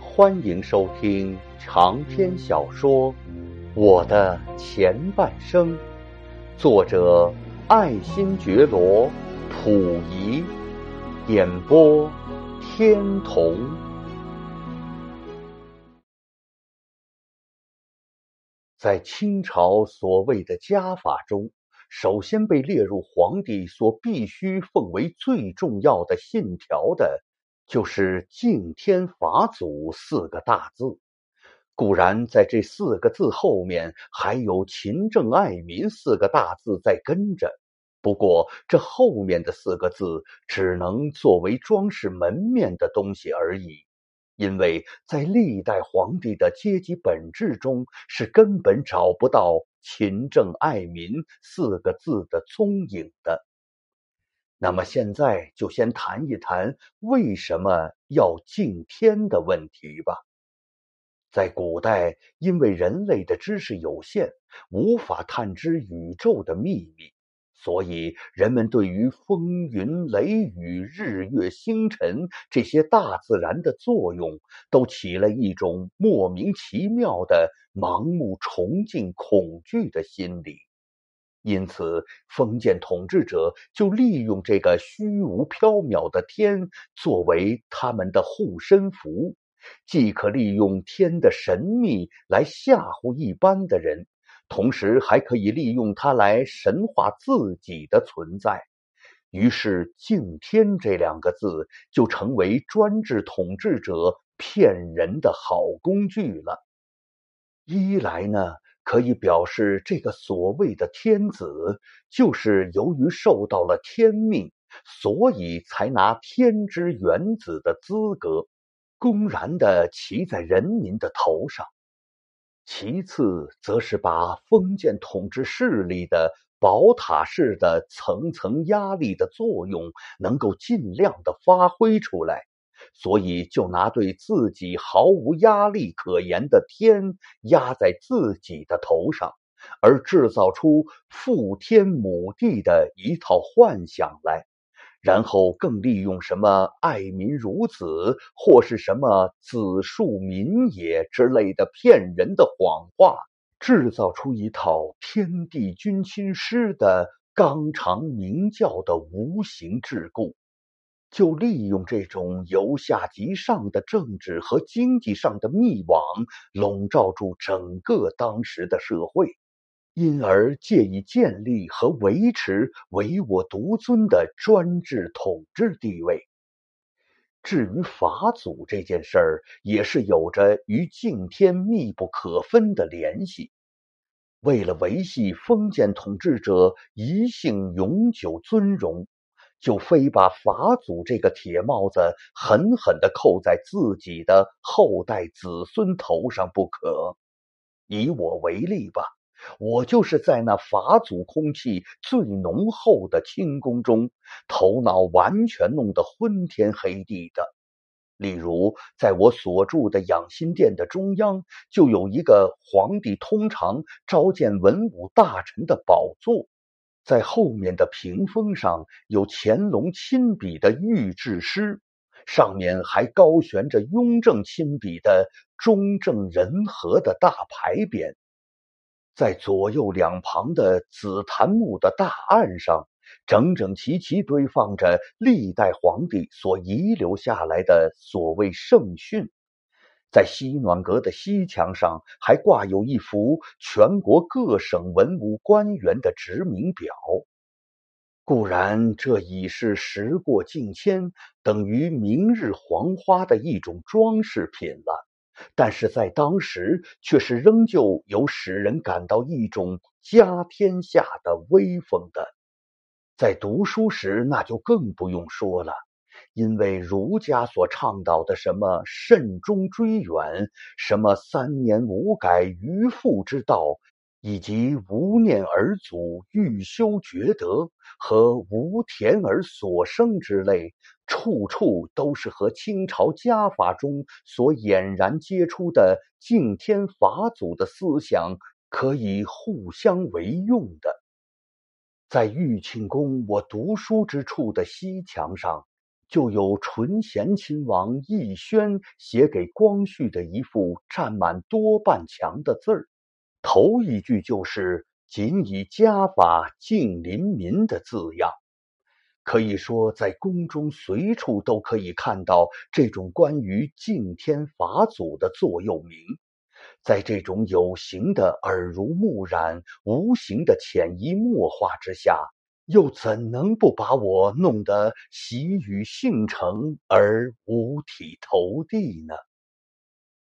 欢迎收听长篇小说《我的前半生》，作者爱新觉罗·溥仪，演播天童。在清朝所谓的家法中，首先被列入皇帝所必须奉为最重要的信条的。就是“敬天法祖”四个大字，固然在这四个字后面还有“勤政爱民”四个大字在跟着，不过这后面的四个字只能作为装饰门面的东西而已，因为在历代皇帝的阶级本质中是根本找不到“勤政爱民”四个字的踪影的。那么现在就先谈一谈为什么要敬天的问题吧。在古代，因为人类的知识有限，无法探知宇宙的秘密，所以人们对于风云雷雨、日月星辰这些大自然的作用，都起了一种莫名其妙的盲目崇敬、恐惧的心理。因此，封建统治者就利用这个虚无缥缈的天作为他们的护身符，既可利用天的神秘来吓唬一般的人，同时还可以利用它来神化自己的存在。于是，“敬天”这两个字就成为专制统治者骗人的好工具了。一来呢？可以表示，这个所谓的天子，就是由于受到了天命，所以才拿天之元子的资格，公然的骑在人民的头上。其次，则是把封建统治势力的宝塔式的层层压力的作用，能够尽量的发挥出来。所以，就拿对自己毫无压力可言的天压在自己的头上，而制造出父天母地的一套幻想来，然后更利用什么爱民如子或是什么子庶民也之类的骗人的谎话，制造出一套天地君亲师的纲常名教的无形桎梏。就利用这种由下及上的政治和经济上的密网，笼罩住整个当时的社会，因而借以建立和维持唯我独尊的专制统治地位。至于法祖这件事儿，也是有着与敬天密不可分的联系。为了维系封建统治者一姓永久尊荣。就非把法祖这个铁帽子狠狠地扣在自己的后代子孙头上不可。以我为例吧，我就是在那法祖空气最浓厚的清宫中，头脑完全弄得昏天黑地的。例如，在我所住的养心殿的中央，就有一个皇帝通常召见文武大臣的宝座。在后面的屏风上有乾隆亲笔的御制诗，上面还高悬着雍正亲笔的“中正仁和”的大牌匾。在左右两旁的紫檀木的大案上，整整齐齐堆放着历代皇帝所遗留下来的所谓圣训。在西暖阁的西墙上，还挂有一幅全国各省文武官员的职名表。固然，这已是时过境迁，等于明日黄花的一种装饰品了。但是在当时，却是仍旧有使人感到一种家天下的威风的。在读书时，那就更不用说了。因为儒家所倡导的什么慎终追远、什么三年无改于父之道，以及无念而祖欲修厥德和无田而所生之类，处处都是和清朝家法中所俨然接出的敬天法祖的思想可以互相为用的。在玉庆宫我读书之处的西墙上。就有纯贤亲王奕轩写给光绪的一幅占满多半墙的字儿，头一句就是“仅以家法敬临民”的字样。可以说，在宫中随处都可以看到这种关于敬天法祖的座右铭。在这种有形的耳濡目染、无形的潜移默化之下，又怎能不把我弄得喜与幸成而五体投地呢？